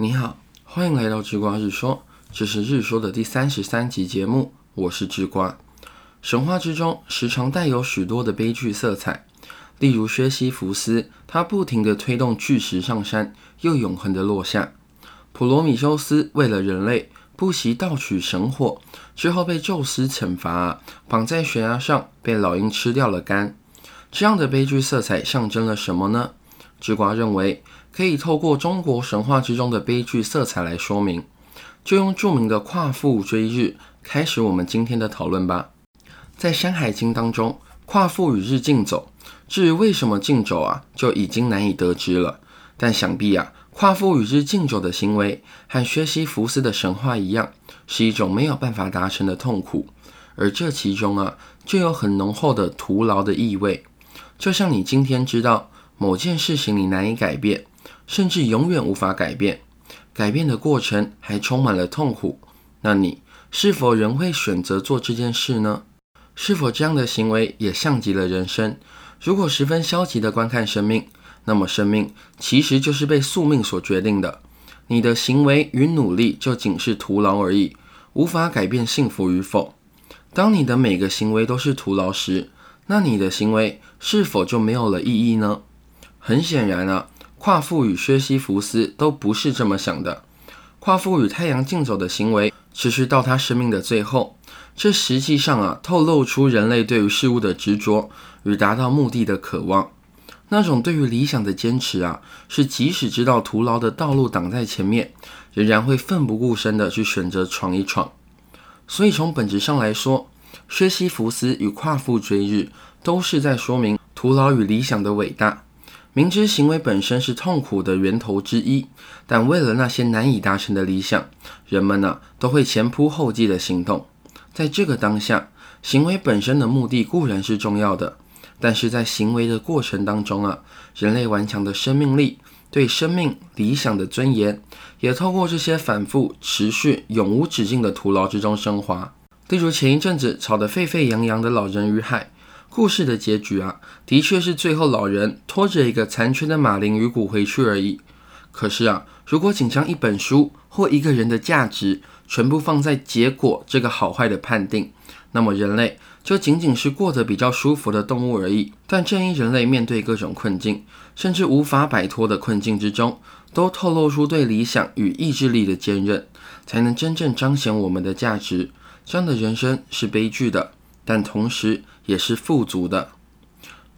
你好，欢迎来到智瓜日说，这是日说的第三十三集节目，我是智瓜。神话之中时常带有许多的悲剧色彩，例如薛西弗斯，他不停地推动巨石上山，又永恒地落下；普罗米修斯为了人类不惜盗取神火，之后被宙斯惩罚，绑在悬崖上被老鹰吃掉了肝。这样的悲剧色彩象征了什么呢？智瓜认为。可以透过中国神话之中的悲剧色彩来说明，就用著名的夸父追日开始我们今天的讨论吧。在《山海经》当中，夸父与日竞走，至于为什么竞走啊，就已经难以得知了。但想必啊，夸父与日竞走的行为和薛西弗斯的神话一样，是一种没有办法达成的痛苦，而这其中啊，就有很浓厚的徒劳的意味。就像你今天知道某件事情你难以改变。甚至永远无法改变，改变的过程还充满了痛苦。那你是否仍会选择做这件事呢？是否这样的行为也像极了人生？如果十分消极的观看生命，那么生命其实就是被宿命所决定的。你的行为与努力就仅是徒劳而已，无法改变幸福与否。当你的每个行为都是徒劳时，那你的行为是否就没有了意义呢？很显然啊。夸父与薛西弗斯都不是这么想的。夸父与太阳竞走的行为持续到他生命的最后，这实际上啊透露出人类对于事物的执着与达到目的的渴望。那种对于理想的坚持啊，是即使知道徒劳的道路挡在前面，仍然会奋不顾身的去选择闯一闯。所以从本质上来说，薛西弗斯与夸父追日都是在说明徒劳与理想的伟大。明知行为本身是痛苦的源头之一，但为了那些难以达成的理想，人们呢都会前仆后继的行动。在这个当下，行为本身的目的固然是重要的，但是在行为的过程当中啊，人类顽强的生命力、对生命理想的尊严，也透过这些反复、持续、永无止境的徒劳之中升华。例如前一阵子吵得沸沸扬扬的老人与海。故事的结局啊，的确是最后老人拖着一个残缺的马铃鱼骨回去而已。可是啊，如果仅将一本书或一个人的价值全部放在结果这个好坏的判定，那么人类就仅仅是过得比较舒服的动物而已。但正因人类面对各种困境，甚至无法摆脱的困境之中，都透露出对理想与意志力的坚韧，才能真正彰显我们的价值。这样的人生是悲剧的。但同时也是富足的，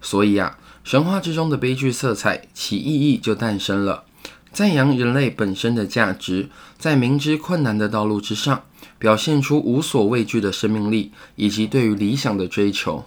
所以啊，神话之中的悲剧色彩其意义就诞生了，赞扬人类本身的价值，在明知困难的道路之上，表现出无所畏惧的生命力以及对于理想的追求。